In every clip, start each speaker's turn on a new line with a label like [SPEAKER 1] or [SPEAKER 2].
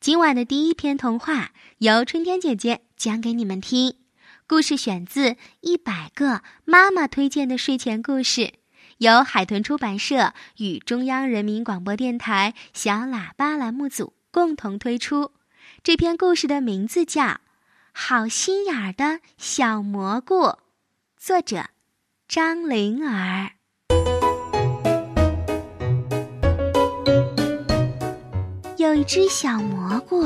[SPEAKER 1] 今晚的第一篇童话由春天姐姐讲给你们听，故事选自《一百个妈妈推荐的睡前故事》，由海豚出版社与中央人民广播电台小喇叭栏目组共同推出。这篇故事的名字叫《好心眼儿的小蘑菇》，作者张灵儿。有一只小蘑菇，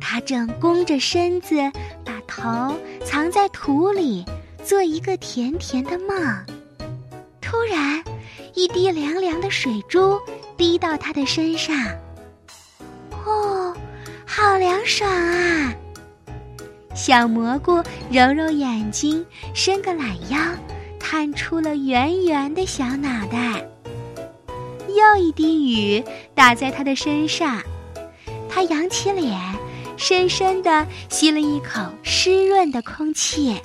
[SPEAKER 1] 它正弓着身子，把头藏在土里，做一个甜甜的梦。突然，一滴凉凉的水珠滴到它的身上。哦，好凉爽啊！小蘑菇揉揉眼睛，伸个懒腰，探出了圆圆的小脑袋。又一滴雨打在它的身上。他扬起脸，深深地吸了一口湿润的空气。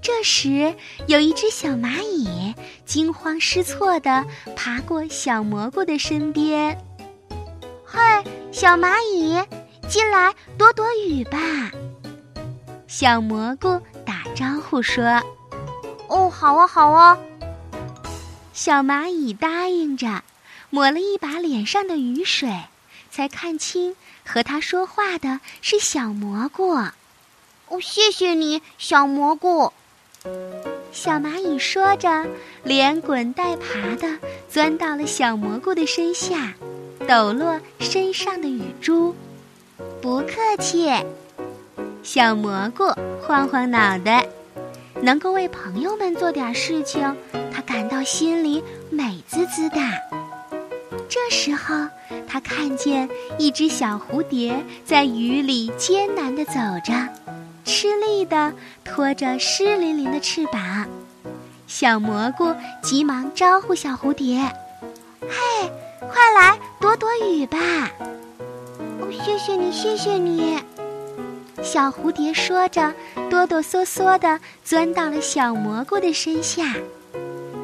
[SPEAKER 1] 这时，有一只小蚂蚁惊慌失措地爬过小蘑菇的身边。
[SPEAKER 2] “嘿，小蚂蚁，进来躲躲雨吧！”
[SPEAKER 1] 小蘑菇打招呼说。
[SPEAKER 2] “哦，好啊，好啊。”
[SPEAKER 1] 小蚂蚁答应着，抹了一把脸上的雨水。才看清和他说话的是小蘑菇。
[SPEAKER 2] 哦，谢谢你，小蘑菇。
[SPEAKER 1] 小蚂蚁说着，连滚带爬的钻到了小蘑菇的身下，抖落身上的雨珠。不客气。小蘑菇晃晃脑袋，能够为朋友们做点事情，他感到心里美滋滋的。这时候。他看见一只小蝴蝶在雨里艰难地走着，吃力地拖着湿淋淋的翅膀。小蘑菇急忙招呼小蝴蝶：“
[SPEAKER 2] 嘿，快来躲躲雨吧！”“哦，谢谢你，谢谢你。”
[SPEAKER 1] 小蝴蝶说着，哆哆嗦嗦地钻到了小蘑菇的身下。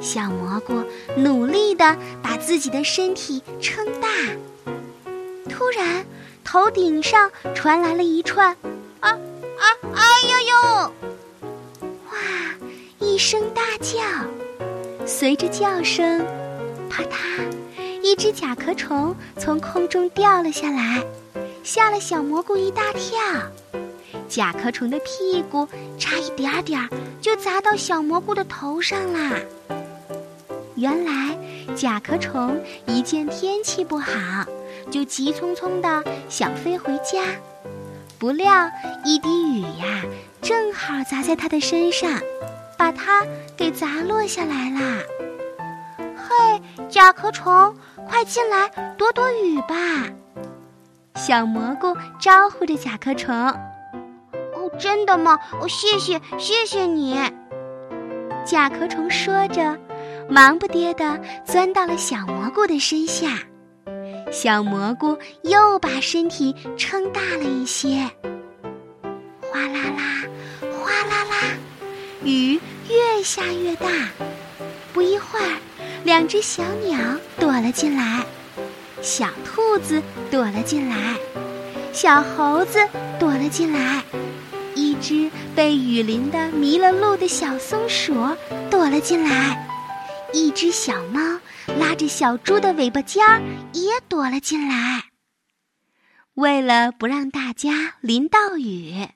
[SPEAKER 1] 小蘑菇努力地把自己的身体撑大。突然，头顶上传来了一串“啊啊
[SPEAKER 2] 哎呦呦！”
[SPEAKER 1] 哇，一声大叫，随着叫声，啪嗒，一只甲壳虫从空中掉了下来，吓了小蘑菇一大跳。甲壳虫的屁股差一点点儿就砸到小蘑菇的头上啦。原来，甲壳虫一见天气不好。就急匆匆地想飞回家，不料一滴雨呀，正好砸在他的身上，把他给砸落下来啦。
[SPEAKER 2] 嘿，甲壳虫，快进来躲躲雨吧！
[SPEAKER 1] 小蘑菇招呼着甲壳虫。
[SPEAKER 2] 哦，真的吗？哦，谢谢，谢谢你。
[SPEAKER 1] 甲壳虫说着，忙不迭地钻到了小蘑菇的身下。小蘑菇又把身体撑大了一些，哗啦啦，哗啦啦，雨越下越大。不一会儿，两只小鸟躲了进来，小兔子躲了进来，小猴子躲了进来，一只被雨淋得迷了路的小松鼠躲了进来，一只小猫。拉着小猪的尾巴尖儿也躲了进来。为了不让大家淋到雨，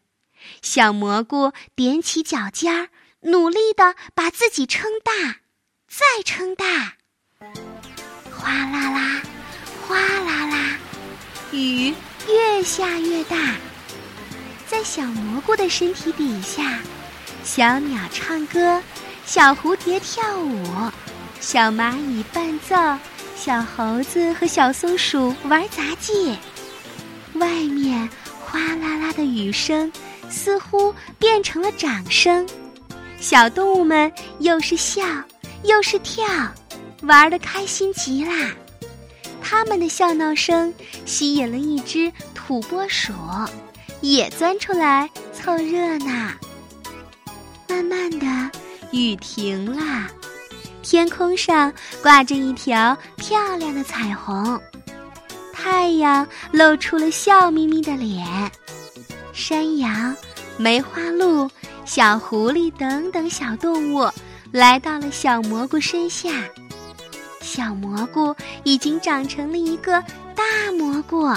[SPEAKER 1] 小蘑菇踮起脚尖儿，努力的把自己撑大，再撑大。哗啦啦，哗啦啦，雨越下越大。在小蘑菇的身体底下，小鸟唱歌，小蝴蝶跳舞。小蚂蚁伴奏，小猴子和小松鼠玩杂技。外面哗啦啦的雨声似乎变成了掌声，小动物们又是笑又是跳，玩的开心极啦。他们的笑闹声吸引了一只土拨鼠，也钻出来凑热闹。慢慢的，雨停了。天空上挂着一条漂亮的彩虹，太阳露出了笑眯眯的脸。山羊、梅花鹿、小狐狸等等小动物来到了小蘑菇身下。小蘑菇已经长成了一个大蘑菇，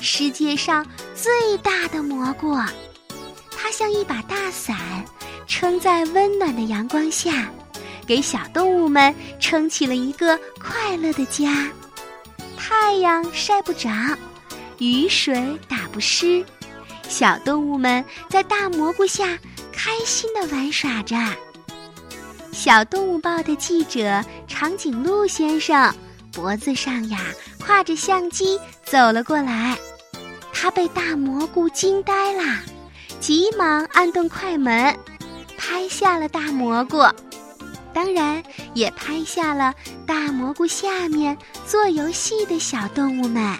[SPEAKER 1] 世界上最大的蘑菇。它像一把大伞，撑在温暖的阳光下，给小动物们撑起了一个快乐的家。太阳晒不着，雨水打不湿，小动物们在大蘑菇下开心的玩耍着。小动物报的记者长颈鹿先生脖子上呀挎着相机走了过来，他被大蘑菇惊呆啦。急忙按动快门，拍下了大蘑菇，当然也拍下了大蘑菇下面做游戏的小动物们。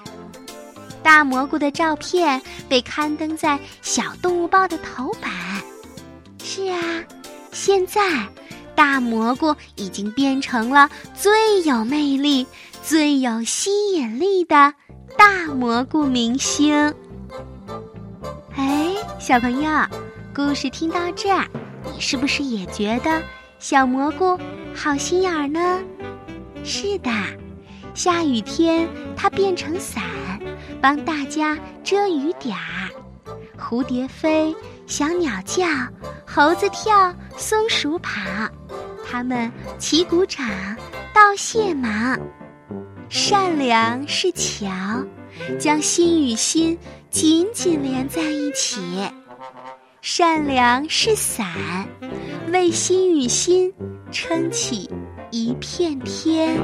[SPEAKER 1] 大蘑菇的照片被刊登在《小动物报》的头版。是啊，现在大蘑菇已经变成了最有魅力、最有吸引力的大蘑菇明星。哎，小朋友，故事听到这儿，你是不是也觉得小蘑菇好心眼儿呢？是的，下雨天它变成伞，帮大家遮雨点儿。蝴蝶飞，小鸟叫，猴子跳，松鼠跑，它们齐鼓掌，道谢忙。善良是桥，将心与心。紧紧连在一起，善良是伞，为心与心撑起一片天。